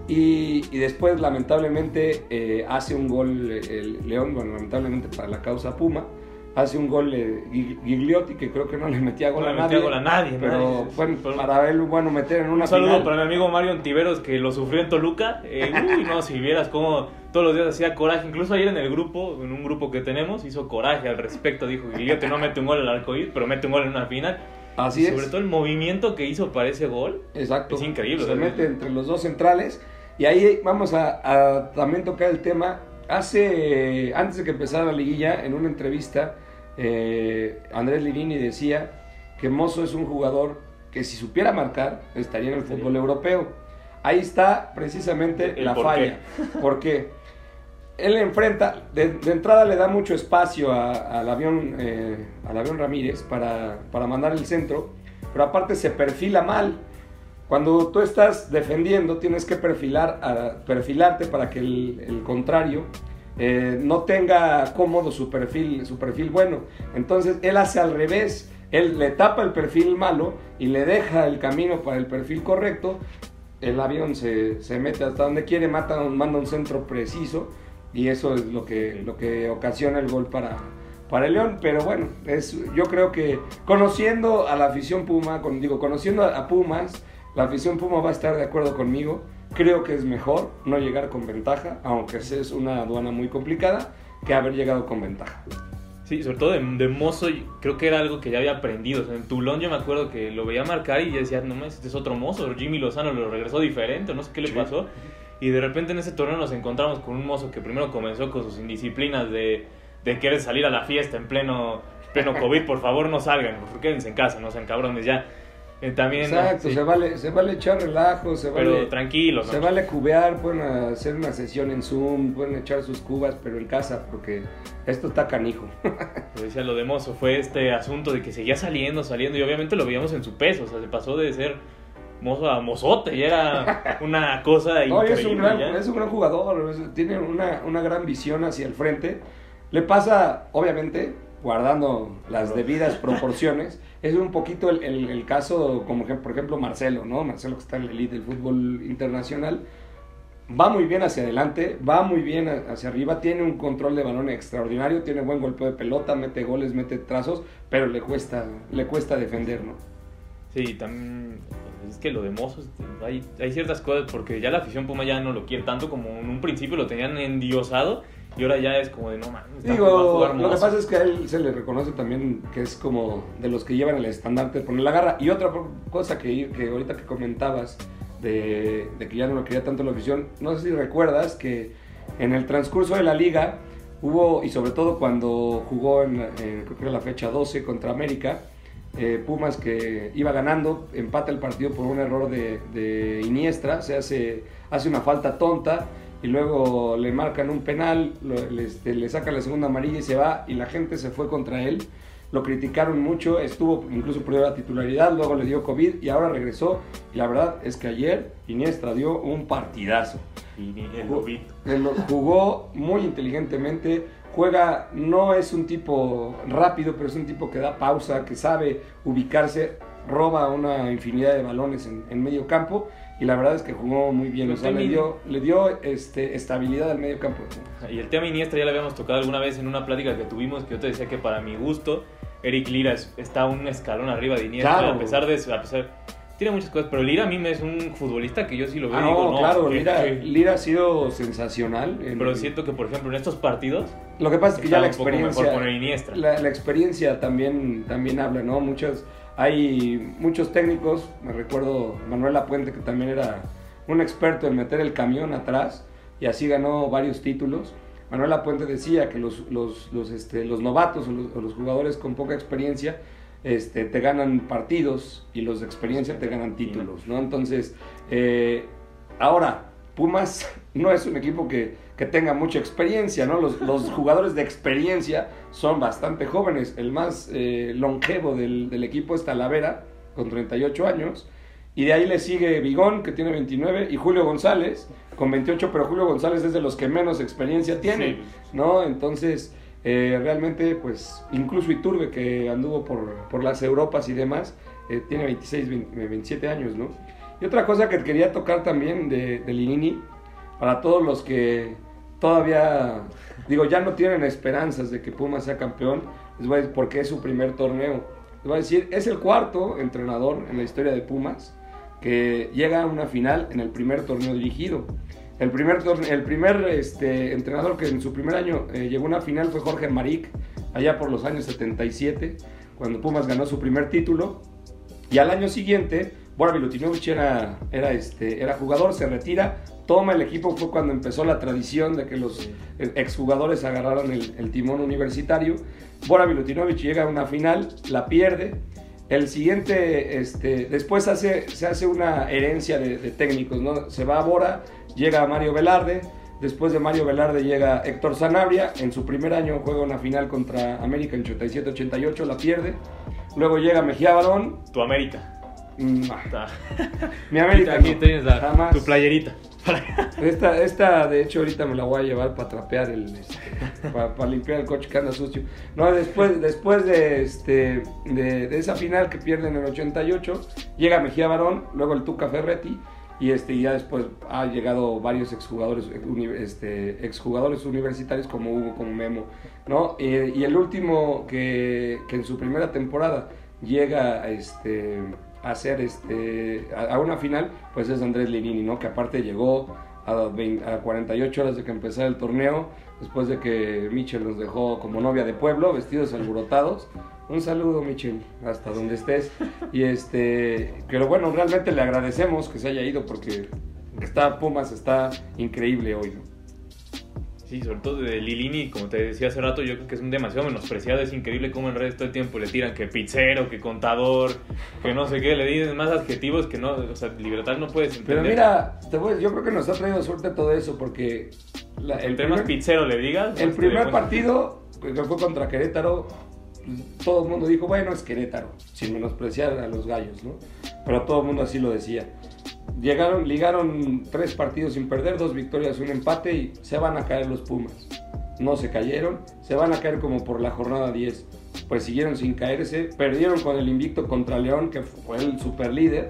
C: y, y después, lamentablemente, eh, hace un gol eh, el León, bueno, lamentablemente para la causa Puma, hace un gol eh, Gig- Gigliotti, que creo que no le metía gol
B: No
C: a
B: le
C: nadie.
B: metía gol a nadie,
C: Pero
B: nadie. Pero-
C: para él bueno meter en una
B: Un saludo
C: final.
B: para mi amigo Mario Antiveros que lo sufrió en Toluca. Eh, [LAUGHS] uy, no, si vieras cómo todos los días hacía coraje. Incluso ayer en el grupo, en un grupo que tenemos, hizo coraje al respecto. Dijo Guillote no mete un gol al arcoíris, pero mete un gol en una final.
C: Así
B: Y
C: es.
B: sobre todo el movimiento que hizo para ese gol.
C: Exacto.
B: Es increíble,
C: Se mete entre los dos centrales. Y ahí vamos a, a también tocar el tema. Hace, antes de que empezara la liguilla, en una entrevista, eh, Andrés Lirini decía que Mozo es un jugador que si supiera marcar, estaría en el fútbol europeo. Ahí está precisamente la
B: por
C: falla. [LAUGHS] Porque él enfrenta, de, de entrada le da mucho espacio a- al avión, eh, al avión Ramírez para, para mandar el centro, pero aparte se perfila mal. Cuando tú estás defendiendo, tienes que perfilar, a- perfilarte para que el, el contrario eh, no tenga cómodo su perfil, su perfil bueno. Entonces él hace al revés. Él le tapa el perfil malo y le deja el camino para el perfil correcto. El avión se, se mete hasta donde quiere, mata, manda un centro preciso y eso es lo que, lo que ocasiona el gol para, para el León, pero bueno, es, yo creo que conociendo a la afición Puma, con, digo, conociendo a, Pumas, la afición Puma va a estar de acuerdo conmigo. Creo que es mejor no llegar con ventaja, aunque es una aduana muy complicada, que haber llegado con ventaja.
B: Sí, sobre todo de, de, mozo, creo que era algo que ya había aprendido. en Tulón yo me acuerdo que lo veía marcar y decía, no me este es otro mozo. Jimmy Lozano lo regresó diferente, no sé qué le pasó. Y de repente en ese torneo nos encontramos con un mozo que primero comenzó con sus indisciplinas de, de querer salir a la fiesta en pleno, pleno COVID. Por favor, no salgan, quédense en casa, no sean cabrones ya. Eh, también,
C: Exacto, se, vale, se vale echar relajo, se
B: pero
C: vale.
B: tranquilo,
C: Se vale cubear, pueden hacer una sesión en Zoom, pueden echar sus cubas, pero en casa, porque esto está canijo. [LAUGHS]
B: Lo decía lo de Mozo, fue este asunto de que seguía saliendo, saliendo, y obviamente lo veíamos en su peso, o sea, se pasó de ser mozo a mozote, y era una cosa [LAUGHS] increíble.
C: es, un gran, es un gran jugador, tiene una, una gran visión hacia el frente. Le pasa, obviamente, guardando las debidas [LAUGHS] proporciones, es un poquito el, el, caso, como por ejemplo Marcelo, ¿no? Marcelo que está en la elite del fútbol internacional, va muy bien hacia adelante, va muy bien hacia arriba, tiene un control de balón extraordinario, tiene buen golpe de pelota, mete goles, mete trazos, pero le cuesta, le cuesta defender, ¿no?
B: Sí, también es que lo de Mozos, hay, hay ciertas cosas porque ya la afición Puma ya no lo quiere tanto como en un principio lo tenían endiosado y ahora ya es como de no mames.
C: Digo, lo que pasa es que a él se le reconoce también que es como de los que llevan el estandarte de poner la garra. Y otra cosa que, que ahorita que comentabas de, de, que ya no lo quería tanto la afición, no sé si recuerdas que en el transcurso de la liga hubo, y sobre todo cuando jugó en, creo que era la fecha 12 contra América, eh, Pumas que iba ganando, empata el partido por un error de, de Iniestra, se hace, hace una falta tonta y luego le marcan un penal, le, este, le sacan la segunda amarilla y se va y la gente se fue contra él. Lo criticaron mucho, estuvo incluso por la titularidad, luego le dio COVID y ahora regresó. Y la verdad es que ayer Iniestra dio un partidazo.
B: Jugó,
C: jugó muy inteligentemente, juega, no es un tipo rápido, pero es un tipo que da pausa, que sabe ubicarse, roba una infinidad de balones en, en medio campo y la verdad es que jugó muy bien, o sea, le dio, le dio este, estabilidad al medio campo.
B: Y el tema Iniestra ya lo habíamos tocado alguna vez en una plática que tuvimos, que yo te decía que para mi gusto, Eric Lira está un escalón arriba de Iniestra, a pesar de a pesar tiene muchas cosas, pero Lira a mí me es un futbolista que yo sí lo veo.
C: Ah, no, claro, Lira, Lira, ha sido sensacional.
B: pero siento que, por ejemplo, en estos partidos.
C: Lo que pasa es que ya la experiencia.
B: Mejor.
C: La, la, experiencia también, también habla, ¿no? Muchas hay muchos técnicos, me recuerdo Manuel Lapuente que también era un experto en meter el camión atrás y así ganó varios títulos. Manuel Lapuente decía que los, los, los, este, los novatos o los, jugadores con poca experiencia este, te ganan partidos y los de experiencia te ganan títulos, ¿no? Entonces, eh, ahora, Pumas [LAUGHS] no es un equipo que que tenga mucha experiencia, ¿no? Los, los [LAUGHS] jugadores de experiencia son bastante jóvenes. El más eh, longevo del, del, equipo es Talavera, con 38 años. Y de ahí le sigue Bigón, que tiene 29, y Julio González, con 28, pero Julio González es de los que menos experiencia tiene, ¿no? Entonces, eh, realmente, pues, incluso Iturbe, que anduvo por, por las Europas y demás, eh, tiene 26, 27 años, ¿no? Y otra cosa que quería tocar también de, de Linini, para todos los que todavía, digo, ya no tienen esperanzas de que Pumas sea campeón, les voy a decir porque es su primer torneo. Les voy a decir, es el cuarto entrenador en la historia de Pumas que llega a una final en el primer torneo dirigido. El primer, el primer este, entrenador que en su primer año eh, llegó a una final fue Jorge Maric, allá por los años 77, cuando Pumas ganó su primer título. Y al año siguiente, Bora Milutinovic era, era, este, era jugador, se retira, toma el equipo fue cuando empezó la tradición de que los exjugadores agarraron el, timón universitario. Bora Milutinovic llega a una final, la pierde. El siguiente, este, después hace, se hace una herencia de, técnicos, ¿no? Se va a Bora, llega a Mario Velarde, después de Mario Velarde llega Héctor Sanabria, en su primer año juega una final contra América en 87-88, la pierde. Luego llega Mejía Barón.
B: Tu América.
C: Mm, Mi América.
B: Aquí tienes tu playerita.
C: Esta, esta, de hecho, ahorita me la voy a llevar para trapear el. Este, para, limpiar el coche que anda sucio. No, después, después de, este, de, esa final que pierden en el 88, llega Mejía Barón, luego el Tuca Ferretti. y este ya después ha llegado varios exjugadores este, exjugadores universitarios como Hugo como Memo no y el último que, que, en su primera temporada llega este hacer este a, una final pues es Andrés Linini no que aparte llegó a, a 48 horas de que empezara el torneo después de que Michel nos dejó como novia de pueblo vestidos alborotados. Un saludo, Michel, hasta donde estés. Y este, pero bueno, realmente le agradecemos que se haya ido porque está Pumas está increíble hoy,
B: Sí, sobre todo de Lilini, como te decía hace rato, yo creo que es un demasiado menospreciado. Es increíble cómo en redes todo el tiempo le tiran que pizzero, que contador, que no sé qué, le dicen más adjetivos que no, o sea, libertad no puedes
C: entender. Pero mira, yo creo que nos ha traído suerte todo eso porque.
B: el Entre más pizzero le digas.
C: El primer partido, que fue contra Querétaro, todo el mundo dijo, bueno, es Querétaro, sin menospreciar a los gallos, ¿no? Pero todo el mundo así lo decía. Llegaron, ligaron tres partidos sin perder, dos victorias, un empate y se van a caer los Pumas. No se cayeron, se van a caer como por la jornada 10. Pues siguieron sin caerse, perdieron con el invicto contra León, que fue el super líder.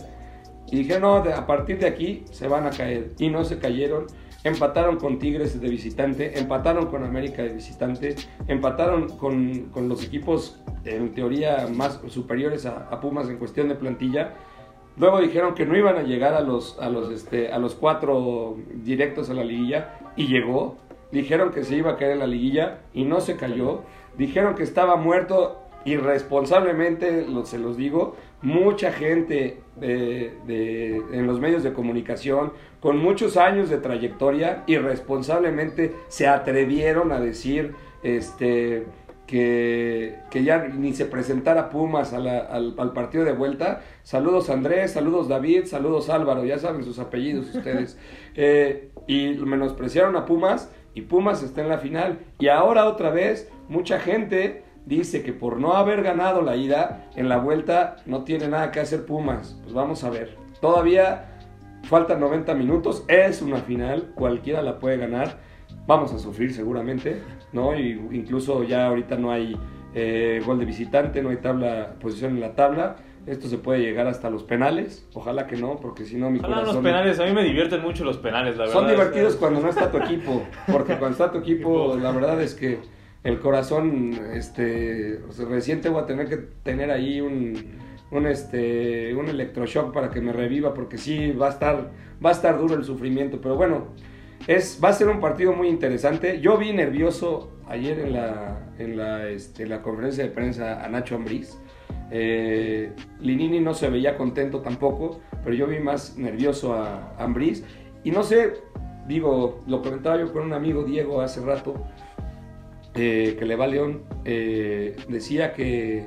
C: Y dije, no, a partir de aquí se van a caer. Y no se cayeron empataron con Tigres de visitante, empataron con América de visitante, empataron con, los equipos en teoría más superiores a, Pumas en cuestión de plantilla. Luego dijeron que no iban a llegar a los, a los, este, a los cuatro directos a la liguilla y llegó. Dijeron que se iba a caer en la liguilla y no se cayó. Dijeron que estaba muerto irresponsablemente, se los digo, mucha gente en los medios de comunicación con muchos años de trayectoria irresponsablemente se atrevieron a decir este, que, ya ni se presentara Pumas al, partido de vuelta. Saludos Andrés, saludos David, saludos Álvaro, ya saben sus apellidos ustedes. [LAUGHS] Eh, y menospreciaron a Pumas y Pumas está en la final. Y ahora otra vez mucha gente dice que por no haber ganado la ida, en la vuelta no tiene nada que hacer Pumas. Pues vamos a ver. Todavía faltan 90 minutos, es una final, cualquiera la puede ganar. Vamos a sufrir seguramente, ¿no? Y incluso ya ahorita no hay eh, gol de visitante, no hay tabla, posición en la tabla. Esto se puede llegar hasta los penales. Ojalá que no, porque si no mi
B: Ojalá los penales, a mí me divierten mucho los penales, la verdad.
C: Son divertidos cuando no está tu equipo, porque cuando está tu [LAUGHS] equipo, la verdad es que el corazón, este, o sea, reciente voy a tener que tener ahí un, un, este, un electroshock para que me reviva, porque sí, va a estar, va a estar duro el sufrimiento, pero bueno, es, va a ser un partido muy interesante. Yo vi nervioso ayer en la, en la, este, conferencia de prensa a Nacho Ambriz. Eh, Linini no se veía contento tampoco, pero yo vi más nervioso a Ambriz. Y no sé, digo, lo comentaba yo con un amigo Diego hace rato, eh, que le va a León, eh, decía que,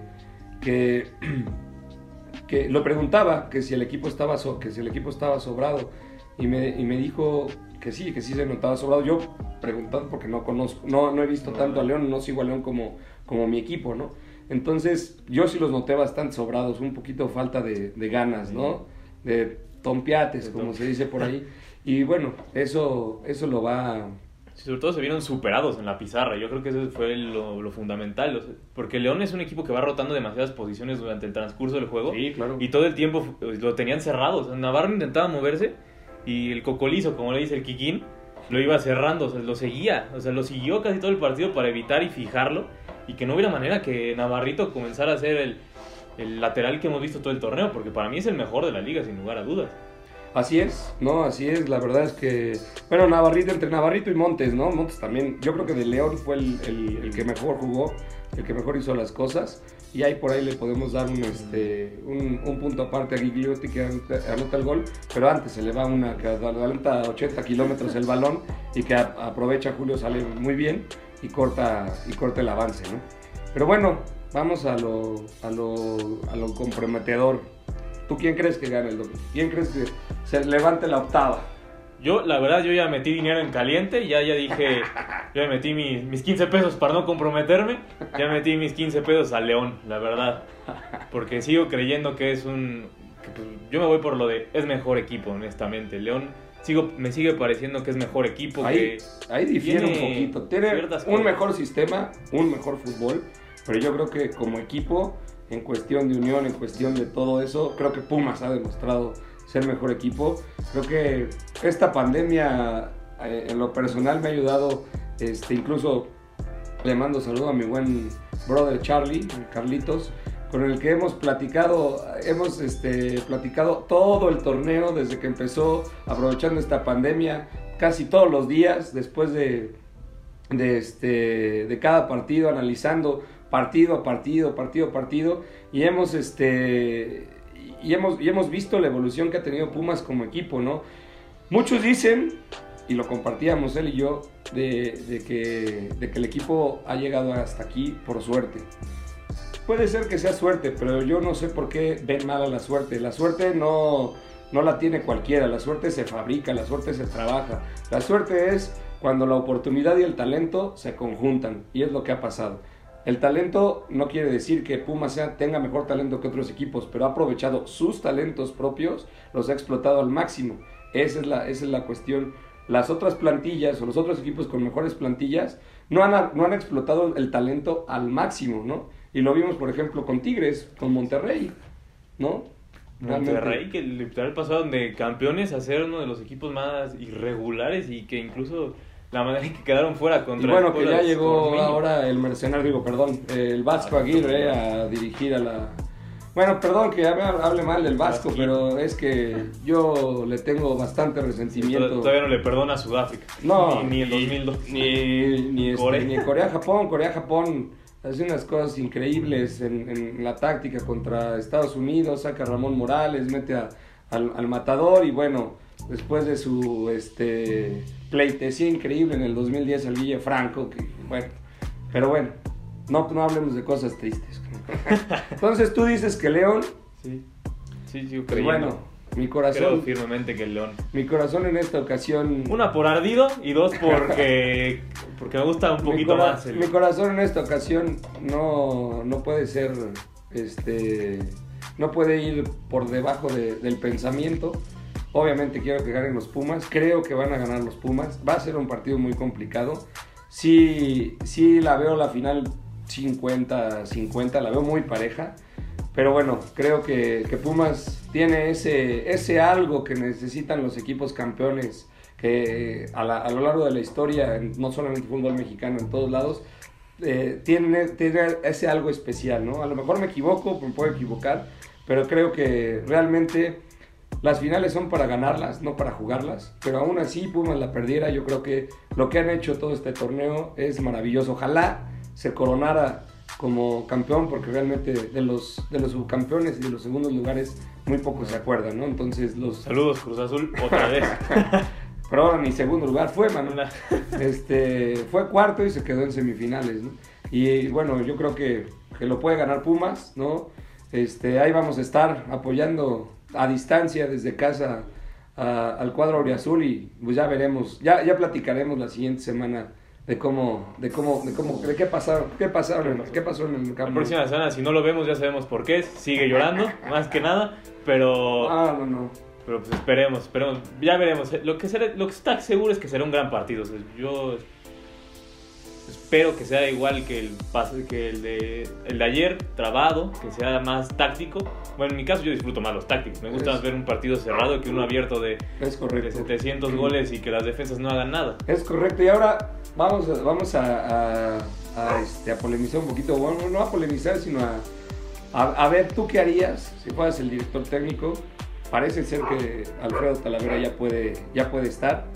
C: que, [CLEARS THROAT] lo preguntaba, que si el equipo estaba, que si el equipo estaba sobrado, y me, y me dijo que sí, que sí se notaba sobrado. Yo preguntando porque no conozco, no, no he visto tanto a León, no sigo a León como, como mi equipo, ¿no? Entonces yo sí los noté bastante sobrados, un poquito falta de, de ganas, ¿no? De tompiates, como se dice por ahí. [LAUGHS] Y bueno, eso, eso lo va
B: sobre todo se vieron superados en la pizarra. Yo creo que eso fue lo, fundamental. Porque León es un equipo que va rotando demasiadas posiciones durante el transcurso del juego.
C: Sí, claro.
B: Y todo el tiempo pues, lo tenían cerrado. Navarro intentaba moverse y el cocolizo, como le dice el Kikín, lo iba cerrando. O sea, lo seguía. O sea, lo siguió casi todo el partido para evitar y fijarlo. Y que no hubiera manera que Navarrito comenzara a ser el, el lateral que hemos visto todo el torneo. Porque para mí es el mejor de la liga, sin lugar a dudas.
C: Así es, no, así es, la verdad es que, bueno, Navarrito, entre Navarrito y Montes, ¿no? Montes también, yo creo que de León fue el, que mejor jugó, el que mejor hizo las cosas, y ahí por ahí le podemos dar un, este, un, punto aparte a Gigliotti que anota el gol, pero antes se le va una que adelanta 80 kilómetros el balón y que aprovecha Julio sale muy bien y corta, y corta el avance, ¿no? Pero bueno, vamos a lo, a lo, a lo comprometedor. ¿Tú quién crees que gane el domingo? ¿Quién crees que se levante la octava.
B: Yo, la verdad, yo ya metí dinero en caliente, ya, ya dije, [LAUGHS] ya metí mis, mis 15 pesos para no comprometerme, ya metí mis 15 pesos al León, la verdad. Porque sigo creyendo que es un... Pues, yo me voy por lo de, es mejor equipo, honestamente. León sigo, me sigue pareciendo que es mejor equipo.
C: Ahí, ahí difiere un poquito. Tiene un mejor sistema, un mejor fútbol, pero yo creo que como equipo, en cuestión de unión, en cuestión de todo eso, creo que Pumas ha demostrado ser mejor equipo. Creo que esta pandemia eh, en lo personal me ha ayudado, este, incluso le mando saludo a mi buen brother Charlie, Carlitos, con el que hemos platicado, hemos este, platicado todo el torneo desde que empezó, aprovechando esta pandemia, casi todos los días, después de, de, este, de cada partido, analizando partido a partido, partido a partido, y hemos, este, y hemos, y hemos visto la evolución que ha tenido Pumas como equipo, ¿no? Muchos dicen, y lo compartíamos él y yo, de, que, de que el equipo ha llegado hasta aquí por suerte. Puede ser que sea suerte, pero yo no sé por qué ven mal a la suerte. La suerte no, no la tiene cualquiera, la suerte se fabrica, la suerte se trabaja. La suerte es cuando la oportunidad y el talento se conjuntan, y es lo que ha pasado. El talento no quiere decir que Pumas tenga mejor talento que otros equipos, pero ha aprovechado sus talentos propios, los ha explotado al máximo. Esa es la, esa es la cuestión. Las otras plantillas o los otros equipos con mejores plantillas no han, no han explotado el talento al máximo, ¿no? Y lo vimos, por ejemplo, con Tigres, con Monterrey, ¿no?
B: Monterrey, que literal pasado de campeones a ser uno de los equipos más irregulares y que incluso la manera en que quedaron fuera contra
C: y bueno, que ya llegó ahora el mercenario, digo, perdón, el Vasco Aguirre a dirigir a la... Bueno, perdón que hable mal del Vasco, pero es que yo le tengo bastante resentimiento.
B: Todavía no le perdona a Sudáfrica.
C: No.
B: Ni, el 2002.
C: Ni, ni, este, Corea. ni Corea-Japón. Corea-Japón hace unas cosas increíbles en, la táctica contra Estados Unidos, saca a Ramón Morales, mete al, al matador y bueno después de su este, pleitesía increíble en el 2010 al Guille Franco, que bueno, pero bueno, no, no hablemos de cosas tristes. [LAUGHS] Entonces tú dices que León...
B: Sí, sí, sí,
C: creo. Bueno, mi corazón...
B: Creo firmemente que León.
C: Mi corazón en esta ocasión...
B: Una por ardido y dos porque, [LAUGHS] porque me gusta un poquito más.
C: Mi corazón en esta ocasión no, no puede ser... Este, no puede ir por debajo del pensamiento Obviamente quiero que ganen los Pumas. Creo que van a ganar los Pumas. Va a ser un partido muy complicado. Sí, sí la veo la final 50-50, la veo muy pareja. Pero bueno, creo que, Pumas tiene ese, ese algo que necesitan los equipos campeones que a, lo largo de la historia, no solamente fútbol mexicano, en todos lados, eh, tiene, tiene, ese algo especial, ¿no? A lo mejor me equivoco, me puedo equivocar, pero creo que realmente las finales son para ganarlas, no para jugarlas, pero aún así Pumas la perdiera. Yo creo que lo que han hecho todo este torneo es maravilloso. Ojalá se coronara como campeón, porque realmente de los, de los subcampeones y de los segundos lugares muy pocos se acuerdan, ¿no? Entonces los...
B: Saludos Cruz Azul, otra vez.
C: Pero ahora ni segundo lugar fue, Manuel. Este, fue cuarto y se quedó en semifinales, ¿no? Y bueno, yo creo que, que lo puede ganar Pumas, ¿no? Este, ahí vamos a estar apoyando a distancia desde casa al cuadro Azul y pues ya veremos, ya, ya platicaremos la siguiente semana de cómo, de cómo, de cómo, de qué pasaron, qué pasaron, qué pasó en el campo.
B: La próxima semana, si no lo vemos, ya sabemos por qué, sigue llorando, [LAUGHS] más que nada, pero...
C: Ah, no, no.
B: Pero pues esperemos, esperemos, ya veremos. Lo que, será, lo que está seguro es que será un gran partido. yo espero que sea igual que el, que el, de, el de ayer, trabado, que sea más táctico. Bueno, en mi caso yo disfruto más los tácticos. Me gusta ver un partido cerrado que uno abierto de,
C: es correcto.
B: 700 goles y que las defensas no hagan nada.
C: Es correcto. Y ahora vamos a, vamos a, a, este, a polemizar un poquito. Bueno, no a polemizar, sino a, a, ver tú qué harías si fueras el director técnico. Parece ser que Alfredo Talavera ya puede, ya puede estar.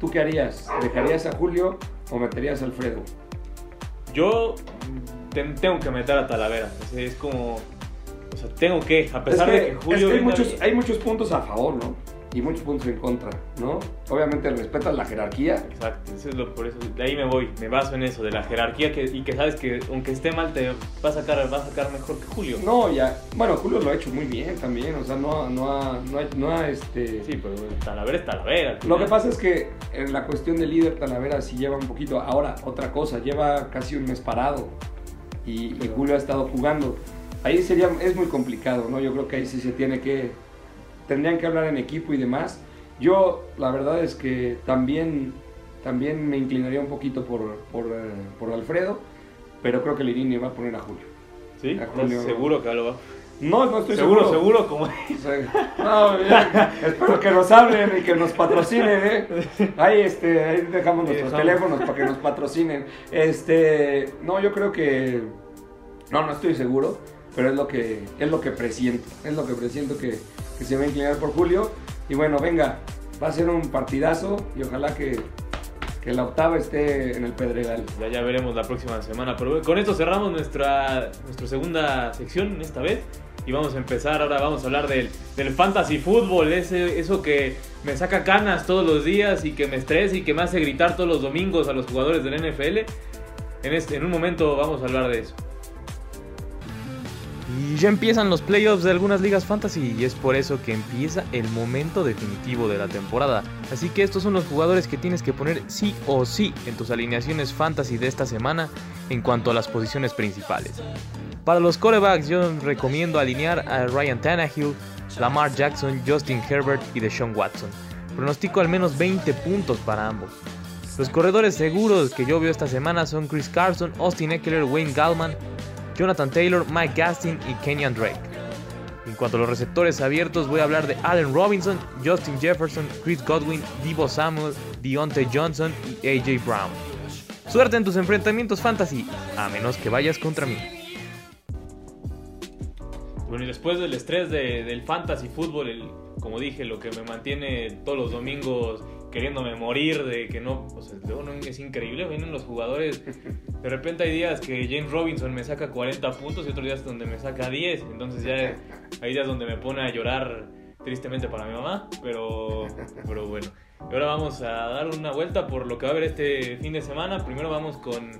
C: ¿Tú qué harías? ¿Dejarías a Julio o meterías a Alfredo?
B: Yo tengo que meter a Talavera. Es como. O sea, tengo que, a pesar de que Julio.
C: hay, muchos, hay muchos puntos a favor, ¿no? Y muchos puntos en contra, ¿no? Obviamente respetas la jerarquía.
B: Exacto, eso es lo, por eso, de ahí me voy, me baso en eso, de la jerarquía que, y que sabes que aunque esté mal te va a sacar, va a sacar mejor que Julio.
C: No, ya, bueno, Julio lo ha hecho muy bien también, o sea, no, no, ha, no, ha, no ha, este...
B: Sí, pero Talavera es Talavera.
C: Lo que pasa es que en la cuestión del líder Talavera sí lleva un poquito, ahora, otra cosa, lleva casi un mes parado y, y Julio ha estado jugando. Ahí sería, es muy complicado, ¿no? Yo creo que ahí sí se tiene que tendrían que hablar en equipo y demás. Yo la verdad es que también, también me inclinaría un poquito por, por, eh, Alfredo, pero creo que Lirini va a poner a Julio.
B: ¿Sí? seguro que lo va.
C: No, no estoy
B: seguro.
C: seguro.
B: Seguro, como
C: No, espero que nos hablen y que nos patrocinen, ¿eh? Ahí, este, ahí dejamos nuestros
B: dejamos.
C: teléfonos para que nos patrocinen. Este, no, yo creo que, no, no estoy seguro, pero es lo que, es lo que presiento, es lo que presiento que, que se va a inclinar por Julio. Y bueno, venga, va a ser un partidazo y ojalá que, que la octava esté en el Pedregal.
B: Ya, ya veremos la próxima semana. Pero con esto cerramos nuestra, nuestra segunda sección esta vez. Y vamos a empezar, ahora vamos a hablar del, del fantasy fútbol, ese, eso que me saca canas todos los días y que me estresa y que me hace gritar todos los domingos a los jugadores del NFL. En, este, en un momento vamos a hablar de eso.
D: Y ya empiezan los playoffs de algunas ligas fantasy y es por eso que empieza el momento definitivo de la temporada. Así que estos son los jugadores que tienes que poner sí o sí en tus alineaciones fantasy de esta semana en cuanto a las posiciones principales. Para los corebacks yo recomiendo alinear a Ryan Tannehill, Lamar Jackson, Justin Herbert y Deshaun Watson. Pronostico al menos 20 puntos para ambos. Los corredores seguros que yo veo esta semana son Chris Carson, Austin Eckler, Wayne Gallman, Jonathan Taylor, Mike Gastin y Kenyan Drake. En cuanto a los receptores abiertos, voy a hablar de Allen Robinson, Justin Jefferson, Chris Godwin, Divo Samuel, Deontay Johnson y AJ Brown. Suerte en tus enfrentamientos fantasy, a menos que vayas contra mí.
B: Bueno, y después del estrés de- del fantasy fútbol, como dije, lo que me mantiene todos los domingos queriéndome morir, de que no, o sea, no- es increíble, vienen los jugadores, de repente hay días que James Robinson me saca 40 puntos y otros días donde me saca 10, entonces ya hay días donde me pone a llorar tristemente para mi mamá, pero, pero bueno. Y ahora vamos a dar una vuelta por lo que va a haber este fin de semana. Primero vamos con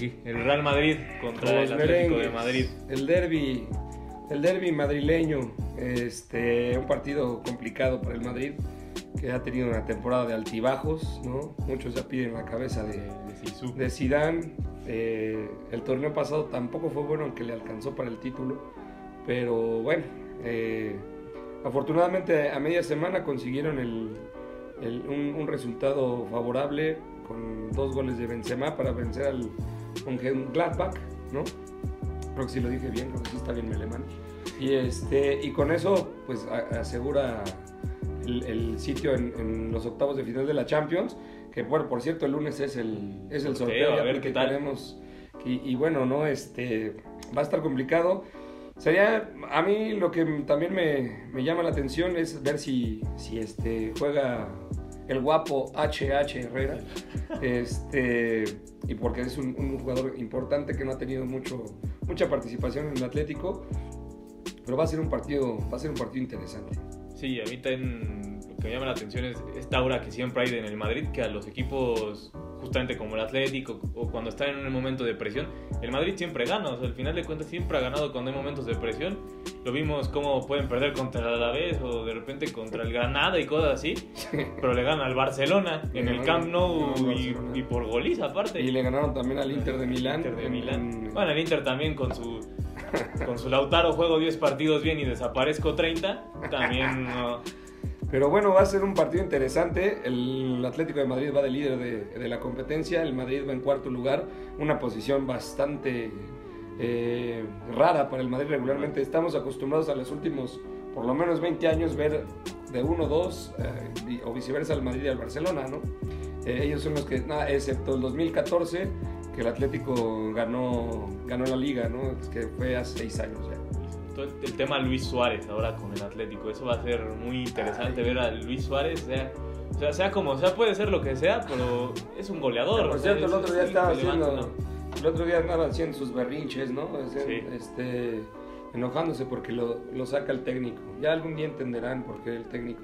B: el Real Madrid contra
C: Los
B: el Atlético de
C: merengues,
B: Madrid.
C: El derby, el derby madrileño, este, un partido complicado para el Madrid que ha tenido una temporada de altibajos, ¿no? Muchos ya piden la cabeza de,
B: de
C: de Zidane. Eh, el torneo pasado tampoco fue bueno, aunque le alcanzó para el título, pero bueno, eh, afortunadamente a media semana consiguieron el, el- un, un resultado favorable con dos goles de Benzema para vencer al Gladbach, ¿no? Creo que sí lo dije bien, creo que sí está bien mi alemán. Y, este, y con eso, pues a- asegura el, el sitio en, en los octavos de final de la Champions. Que bueno, por cierto, el lunes es el, es el sorteo,
B: a
C: ya
B: ver qué tal.
C: tenemos- Y, y bueno, no, este, va a estar complicado. Sería, a mí lo que también me, me llama la atención es ver si, si este, juega el guapo HH Herrera. [LAUGHS] Este, y porque es un, un jugador importante que no ha tenido mucho, mucha participación en el Atlético. Pero va a ser un partido, va a ser un partido interesante.
B: Sí, a mí también lo que me llama la atención es esta aura que siempre hay en el Madrid, que a los equipos, justamente como el Atlético, o cuando están en un momento de presión, el Madrid siempre gana, o sea, al final de cuentas siempre ha ganado cuando hay momentos de presión. Lo vimos cómo pueden perder contra el Alavés o de repente contra el Granada y cosas así, pero le gana al Barcelona en el Camp Nou y, y por goliza aparte.
C: Y le ganaron también al Inter de Milán.
B: Inter de Milán.
C: en-
B: Bueno, el Inter también con su con su Lautaro juego 10 partidos bien y desaparezco 30, también no.
C: Pero bueno, va a ser un partido interesante. El Atlético de Madrid va de líder de, de la competencia. El Madrid va en cuarto lugar. Una posición bastante eh, rara para el Madrid regularmente. Estamos acostumbrados a los últimos, por lo menos 20 años, ver de 1-2 eh, o viceversa al Madrid y al Barcelona, ¿no? Eh, ellos son los que, nada, excepto el 2014, que el Atlético ganó, ganó la liga, ¿no? Que fue hace 6 años ya.
B: Todo el tema Luis Suárez ahora con el Atlético, eso va a ser muy interesante ver a Luis Suárez, sea, o sea, sea como sea, puede ser lo que sea, pero es un goleador.
C: Por
B: o sea,
C: cierto, el otro día estaba haciendo,
B: ¿no?
C: el otro día andaba haciendo sus berrinches, ¿no? O sea,
B: Sí.
C: Este, enojándose porque lo, lo saca el técnico. Ya algún día entenderán por qué el técnico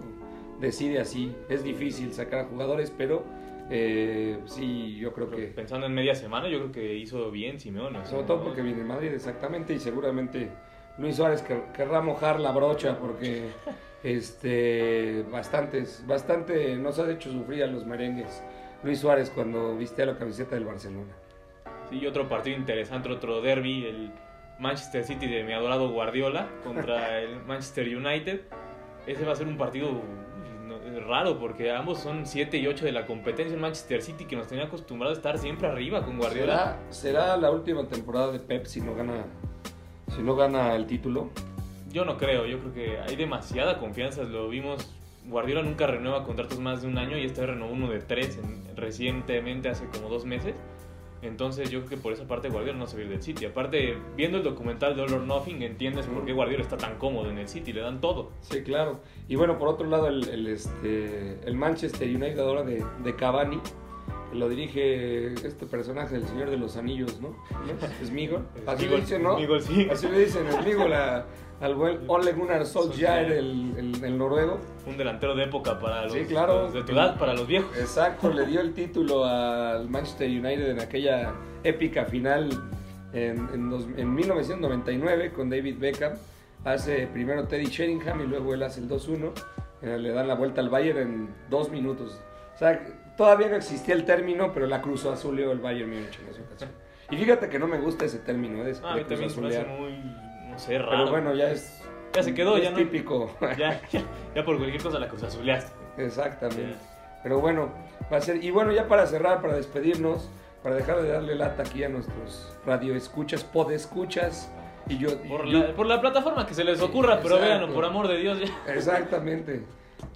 C: decide así. Es difícil sacar a jugadores, pero eh, sí, yo creo que,
B: Pensando en media semana, yo creo que hizo bien Simeone.
C: sobre todo porque viene Madrid exactamente y seguramente Luis Suárez quer- querrá mojar la brocha porque este bastantes, bastante nos ha hecho sufrir a los merengues. Luis Suárez cuando viste a la camiseta del Barcelona.
B: Sí, y otro partido interesante, otro derby, el Manchester City de mi adorado Guardiola contra [LAUGHS] el Manchester United. Ese va a ser un partido raro porque ambos son 7 y 8 de la competencia. El Manchester City que nos tenía acostumbrado a estar siempre arriba con Guardiola.
C: ¿Será, será la última temporada de Pep si no gana si no gana el título.
B: Yo no creo, yo creo que hay demasiada confianza, lo vimos. Guardiola nunca renueva contratos más de un año y este renovó uno de tres en- recientemente, hace como dos meses. Entonces yo creo que por esa parte Guardiola no se va a ir del City. Aparte, viendo el documental de All or Nothing, entiendes por qué Guardiola está tan cómodo en el City, le dan todo.
C: Sí, claro. Y bueno, por otro lado, el, el, este, el Manchester United ahora de, de Cavani, lo dirige este personaje, el Señor de los Anillos, ¿no? ¿No? Smigol. [LAUGHS] Así le
B: Smigol,
C: dicen, ¿no?
B: Smigol, sí.
C: Así le dicen, Smigol a- al buen Ole Gunnar Solskjaer, el, el, el noruego.
B: Un delantero de época para los,
C: Sí, claro.
B: los de tu edad, para los viejos.
C: Exacto, le dio el título al Manchester United en aquella épica final en, en, dos- en 1999 con David Beckham. Hace primero Teddy Sheringham y luego él hace el 2-1. Eh, le dan la vuelta al Bayern en dos minutos. O sea, todavía no existía el término, pero la cruzó azuleó el Bayern Múnich en esa ocasión. Y fíjate que no me gusta ese término de,
B: Ah, a mí también se me hace muy, no sé, raro.
C: Pero bueno, ya es.
B: Ya se quedó,
C: es
B: ya no-
C: típico. [LAUGHS]
B: ya, ya, ya por cualquier cosa la cosa azuleaste.
C: Exactamente. Pero bueno, va a ser. Y bueno, ya para cerrar, para despedirnos, para dejar de darle lata aquí a nuestros radioescuchas, podescuchas. Y yo.
B: Por la, por la plataforma que se les ocurra, pero véanlo, por amor de Dios. Ya.
C: Exactamente.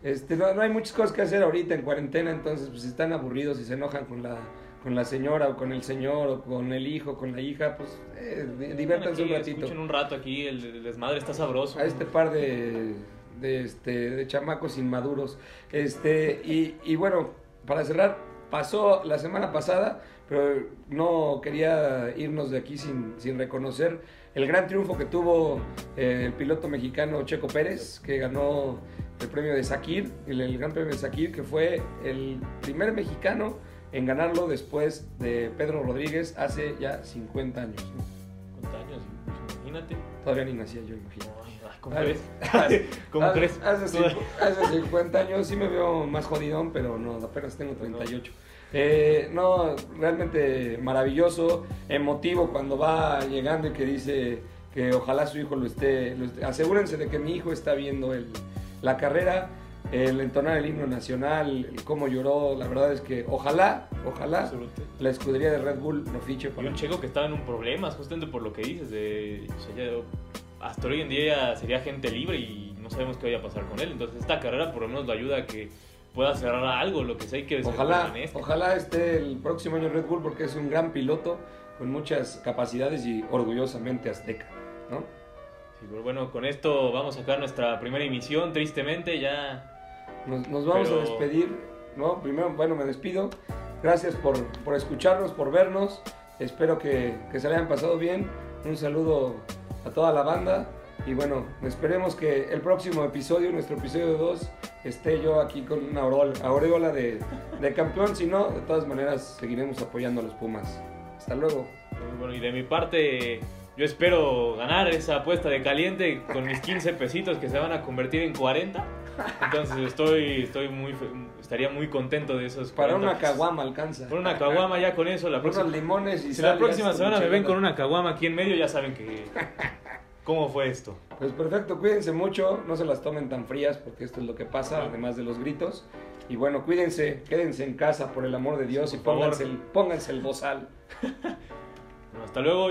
C: Este, no, no hay muchas cosas que hacer ahorita en cuarentena, entonces pues si están aburridos y se enojan con la, con la señora o con el señor o con el hijo, con la hija, pues eh, di- diviértanse un ratito.
B: Escuchen un rato aquí, el, el desmadre está sabroso.
C: a este par de, de, este, de chamacos inmaduros. Este, y, y bueno, para cerrar, pasó la semana pasada, pero no quería irnos de aquí sin, sin reconocer el gran triunfo que tuvo eh, el piloto mexicano Checo Pérez, que ganó el premio de Sakir, el, el gran premio de Sakir, que fue el primer mexicano en ganarlo después de Pedro Rodríguez hace ya 50 años. ¿no?
B: ¿Cuántos años? Imagínate.
C: Todavía ni nacía yo, imagino.
B: ¿Cómo crees? [LAUGHS] ¿Cómo
C: hace,
B: crees?
C: Hace, [LAUGHS] hace 50 años sí me veo más jodidón, pero no, apenas tengo 38. Eh, no, realmente maravilloso, emotivo cuando va llegando y que dice que ojalá su hijo lo esté, lo esté- asegúrense de que mi hijo está viendo el, la carrera, el entonar el himno nacional, el cómo lloró, la verdad es que ojalá, ojalá la escudería de Red Bull lo fiche
B: Y
C: para
B: un checo que estaba en un problema, justamente por lo que dices. De, o sea, ya- hasta hoy en día sería gente libre y no sabemos qué vaya a pasar con él. Entonces, esta carrera por lo menos lo ayuda a que pueda cerrar algo, lo que sea, hay que
C: Ojalá,
B: este.
C: ojalá esté el próximo año en Red Bull porque es un gran piloto con muchas capacidades y orgullosamente azteca, ¿no?
B: Sí, pero bueno, con esto vamos a sacar nuestra primera emisión. Tristemente, ya
C: Nos, nos vamos
B: Pero-
C: a despedir, ¿no? Primero, bueno, me despido. Gracias por, por escucharnos, por vernos. Espero que, que se le hayan pasado bien. Un saludo a toda la banda. Y bueno, esperemos que el próximo episodio, nuestro episodio 2, esté yo aquí con una aureola, de, de campeón. Si no, de todas maneras, seguiremos apoyando a los Pumas. Hasta luego.
B: Bueno, y de mi parte, yo espero ganar esa apuesta de caliente con mis 15 pesitos que se van a convertir en 40. Entonces estoy, estoy muy, estaría muy contento de esos.
C: Para
B: 40
C: una caguama alcanza.
B: Por una caguama ya con eso. La
C: Unos
B: próxima,
C: limones y
B: si
C: sal
B: la próxima semana me ven con una caguama aquí en medio, ya saben que cómo fue esto.
C: Pues perfecto, cuídense mucho, no se las tomen tan frías porque esto es lo que pasa, además de los gritos. Y bueno, cuídense, quédense en casa por el amor de Dios y pónganse el, pónganse el bozal. [LAUGHS]
B: Bueno, hasta luego.